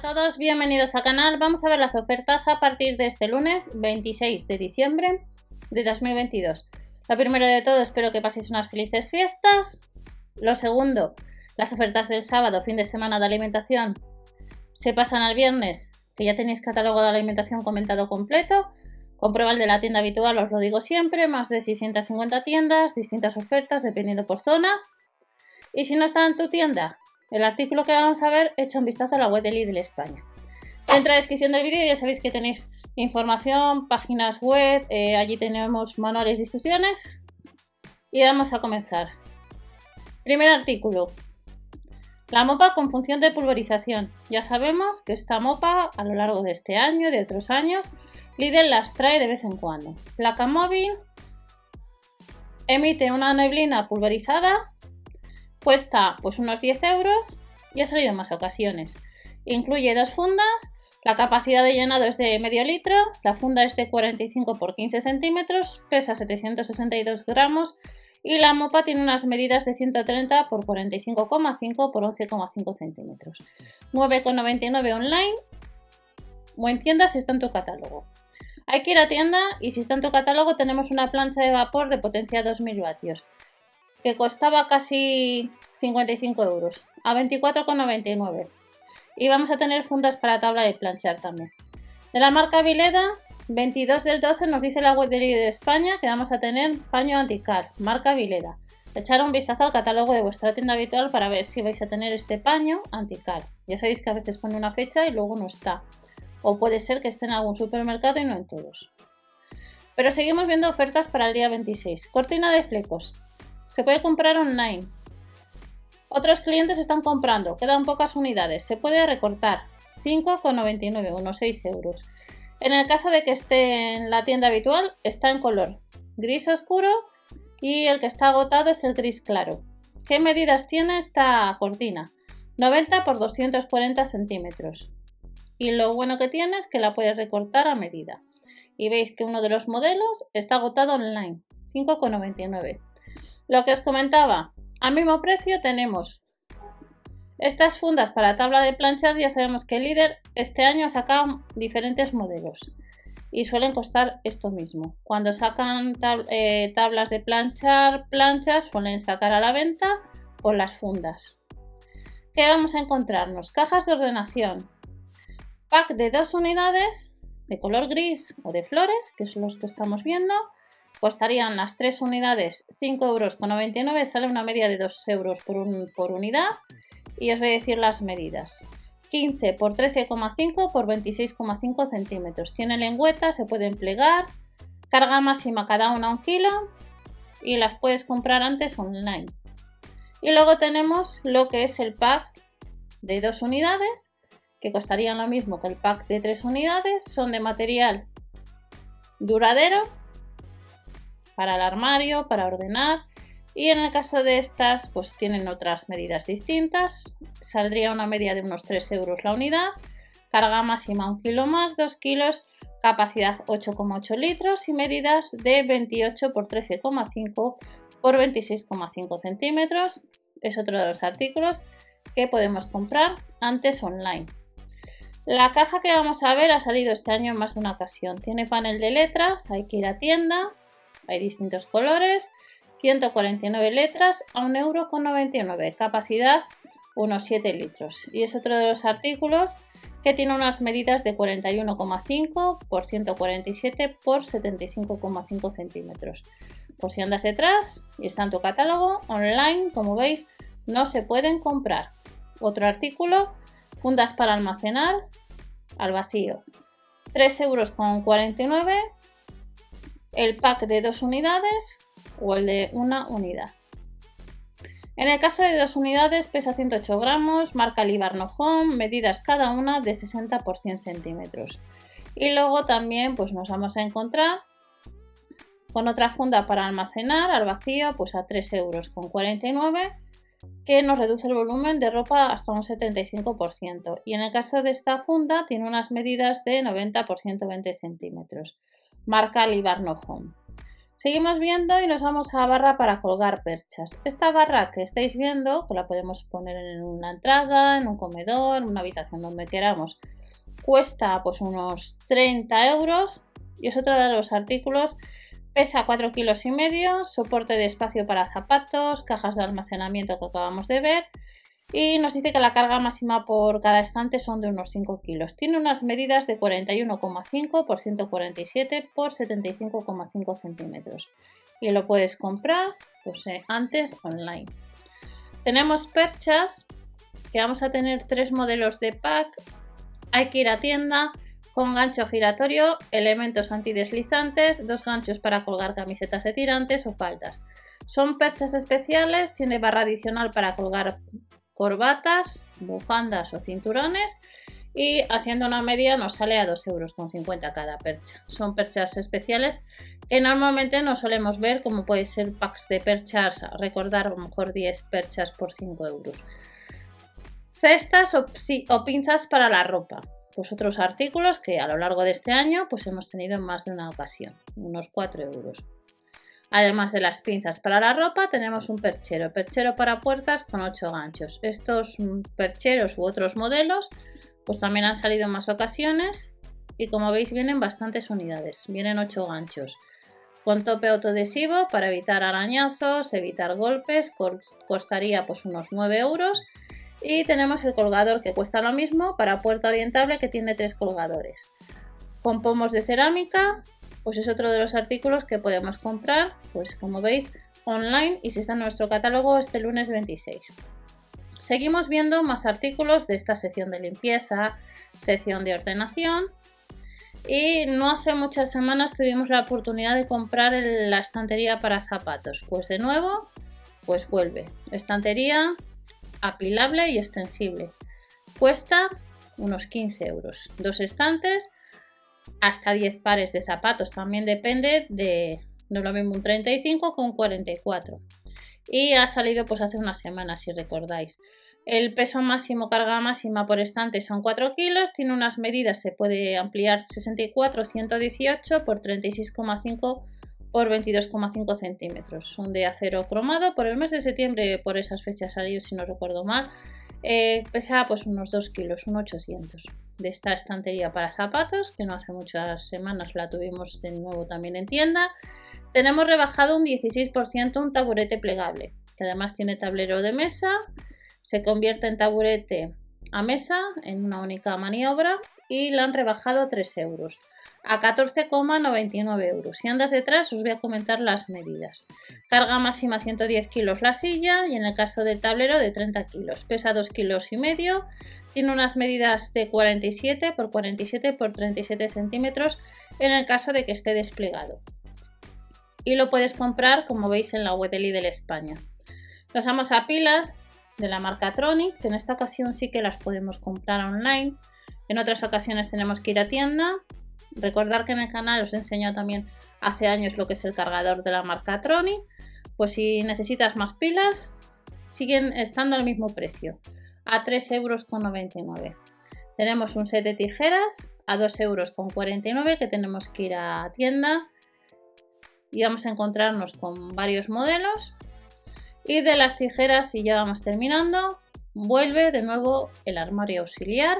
todos, bienvenidos al canal. Vamos a ver las ofertas a partir de este lunes 26 de diciembre de 2022. Lo primero de todo, espero que paséis unas felices fiestas. Lo segundo, las ofertas del sábado, fin de semana de alimentación, se pasan al viernes, que ya tenéis catálogo de alimentación comentado completo. Comprueba el de la tienda habitual, os lo digo siempre, más de 650 tiendas, distintas ofertas dependiendo por zona. Y si no está en tu tienda, el artículo que vamos a ver, echa un vistazo a la web de Lidl España. Dentro de la descripción del vídeo ya sabéis que tenéis información, páginas web, eh, allí tenemos manuales de instrucciones. Y vamos a comenzar. Primer artículo. La mopa con función de pulverización. Ya sabemos que esta mopa a lo largo de este año y de otros años, Lidl las trae de vez en cuando. Placa móvil, emite una neblina pulverizada Cuesta pues unos 10 euros y ha salido en más ocasiones. Incluye dos fundas, la capacidad de llenado es de medio litro, la funda es de 45 x 15 centímetros, pesa 762 gramos y la mopa tiene unas medidas de 130 x 45,5 x 11,5 centímetros. 9,99 online o en tienda si está en tu catálogo. Hay que ir a tienda y si está en tu catálogo tenemos una plancha de vapor de potencia 2000 vatios que costaba casi 55 euros, a 24,99. Y vamos a tener fundas para tabla de planchar también. De la marca Vileda, 22 del 12 nos dice la web de España que vamos a tener paño anticar, marca Vileda. Echar un vistazo al catálogo de vuestra tienda habitual para ver si vais a tener este paño anticar. Ya sabéis que a veces pone una fecha y luego no está. O puede ser que esté en algún supermercado y no en todos. Pero seguimos viendo ofertas para el día 26. Cortina de flecos, se puede comprar online. Otros clientes están comprando, quedan pocas unidades. Se puede recortar. 5,99, unos 6 euros. En el caso de que esté en la tienda habitual, está en color gris oscuro y el que está agotado es el gris claro. ¿Qué medidas tiene esta cortina? 90 por 240 centímetros. Y lo bueno que tiene es que la puedes recortar a medida. Y veis que uno de los modelos está agotado online, 5,99. Lo que os comentaba, al mismo precio tenemos estas fundas para tabla de planchar. Ya sabemos que el líder este año ha sacado diferentes modelos y suelen costar esto mismo. Cuando sacan eh, tablas de planchar, planchas, suelen sacar a la venta por las fundas. ¿Qué vamos a encontrarnos? Cajas de ordenación. Pack de dos unidades de color gris o de flores, que son los que estamos viendo, costarían las 3 unidades 5,99 euros, sale una media de 2 euros por, por unidad y os voy a decir las medidas. 15 por 13,5 por 26,5 centímetros. Tiene lengüeta, se pueden plegar, carga máxima cada una un kilo y las puedes comprar antes online. Y luego tenemos lo que es el pack de 2 unidades, que costarían lo mismo que el pack de 3 unidades, son de material duradero para el armario, para ordenar. Y en el caso de estas, pues tienen otras medidas distintas. Saldría una media de unos 3 euros la unidad. Carga máxima 1 kilo más, 2 kilos. Capacidad 8,8 litros y medidas de 28 por 13,5 por 26,5 centímetros. Es otro de los artículos que podemos comprar antes online. La caja que vamos a ver ha salido este año en más de una ocasión. Tiene panel de letras, hay que ir a tienda, hay distintos colores, 149 letras a 1,99€, capacidad unos 7 litros. Y es otro de los artículos que tiene unas medidas de 41,5 por 147 por 75,5 centímetros. Por si andas detrás y está en tu catálogo, online, como veis, no se pueden comprar. Otro artículo, fundas para almacenar al vacío. 3,49 euros el pack de dos unidades o el de una unidad. En el caso de dos unidades pesa 108 gramos, marca Libarno Home, medidas cada una de 60 por 100 centímetros. Y luego también pues nos vamos a encontrar con otra funda para almacenar al vacío pues a 3 euros con 49 que nos reduce el volumen de ropa hasta un 75% y en el caso de esta funda tiene unas medidas de 90 por 120 centímetros marca Libarno Home. Seguimos viendo y nos vamos a barra para colgar perchas. Esta barra que estáis viendo, que la podemos poner en una entrada, en un comedor, en una habitación donde queramos, cuesta pues unos 30 euros y es otro de los artículos. Pesa 4 kilos y medio, soporte de espacio para zapatos, cajas de almacenamiento que acabamos de ver y nos dice que la carga máxima por cada estante son de unos 5 kilos. Tiene unas medidas de 41,5 por 147 por 75,5 centímetros y lo puedes comprar pues, eh, antes online. Tenemos perchas que vamos a tener tres modelos de pack. Hay que ir a tienda con gancho giratorio, elementos antideslizantes, dos ganchos para colgar camisetas de tirantes o faldas. Son perchas especiales, tiene barra adicional para colgar corbatas, bufandas o cinturones y haciendo una media nos sale a 2,50 euros cada percha. Son perchas especiales que normalmente no solemos ver como puede ser packs de perchas, recordar a lo mejor 10 perchas por 5 euros. Cestas o, o pinzas para la ropa. Pues otros artículos que a lo largo de este año pues hemos tenido en más de una ocasión, unos 4 euros. Además de las pinzas para la ropa, tenemos un perchero, perchero para puertas con 8 ganchos. Estos mm, percheros u otros modelos, pues también han salido en más ocasiones y como veis vienen bastantes unidades, vienen 8 ganchos. Con tope autoadhesivo para evitar arañazos, evitar golpes, costaría pues unos 9 euros. Y tenemos el colgador que cuesta lo mismo para puerta orientable que tiene 3 colgadores. Con pomos de cerámica, pues es otro de los artículos que podemos comprar, pues como veis, online y si está en nuestro catálogo este lunes 26. Seguimos viendo más artículos de esta sección de limpieza, sección de ordenación y no hace muchas semanas tuvimos la oportunidad de comprar la estantería para zapatos. Pues de nuevo, pues vuelve. Estantería apilable y extensible. Cuesta unos 15 euros. Dos estantes hasta 10 pares de zapatos. También depende de, no lo mismo un 35 con 44. Y ha salido pues hace una semana, si recordáis. El peso máximo, carga máxima por estante son 4 kilos. Tiene unas medidas, se puede ampliar 64, 118 por 36,5 por 22,5 centímetros. Son de acero cromado. Por el mes de septiembre, por esas fechas salido, si no recuerdo mal. Eh, pesa pues unos 2 kilos, un 800 de esta estantería para zapatos, que no hace muchas semanas la tuvimos de nuevo también en tienda. Tenemos rebajado un 16% un taburete plegable, que además tiene tablero de mesa, se convierte en taburete a mesa en una única maniobra y la han rebajado 3 euros a 14,99 euros. Si andas detrás os voy a comentar las medidas. Carga máxima 110 kilos la silla y en el caso del tablero de 30 kilos. Pesa 2 kilos y medio. Tiene unas medidas de 47 por 47 por 37 centímetros en el caso de que esté desplegado. Y lo puedes comprar como veis en la web de España. Nos vamos a pilas de la marca Tronic, que en esta ocasión sí que las podemos comprar online. En otras ocasiones tenemos que ir a tienda Recordar que en el canal os he enseñado también hace años lo que es el cargador de la marca Troni. Pues si necesitas más pilas, siguen estando al mismo precio, a 3,99 euros. Tenemos un set de tijeras a 2,49 euros que tenemos que ir a tienda y vamos a encontrarnos con varios modelos. Y de las tijeras, si ya vamos terminando, vuelve de nuevo el armario auxiliar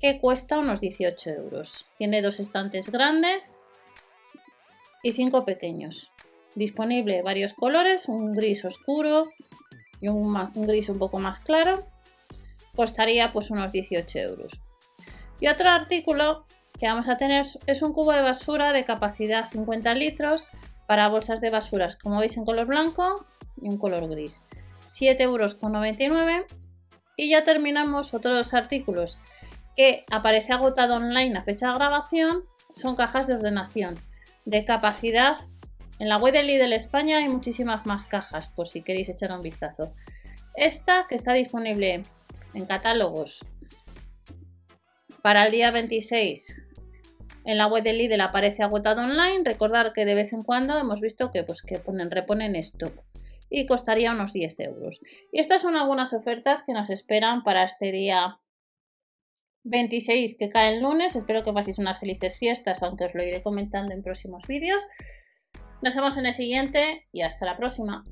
que cuesta unos 18 euros. Tiene dos estantes grandes y cinco pequeños. Disponible varios colores, un gris oscuro y un, gris un poco más claro. Costaría pues unos 18 euros. Y otro artículo que vamos a tener es un cubo de basura de capacidad 50 litros para bolsas de basuras, como veis en color blanco y un color gris. 7,99 euros. Y ya terminamos otros artículos que aparece agotado online a fecha de grabación son cajas de ordenación de capacidad. En la web de Lidl España hay muchísimas más cajas, por si queréis echar un vistazo. Esta que está disponible en catálogos para el día 26 en la web de Lidl aparece agotado online. Recordar que de vez en cuando hemos visto que, pues, que ponen, reponen stock y costaría unos 10 euros. Y estas son algunas ofertas que nos esperan para este día 26 que cae el lunes. Espero que paséis unas felices fiestas, aunque os lo iré comentando en próximos vídeos. Nos vemos en el siguiente y hasta la próxima.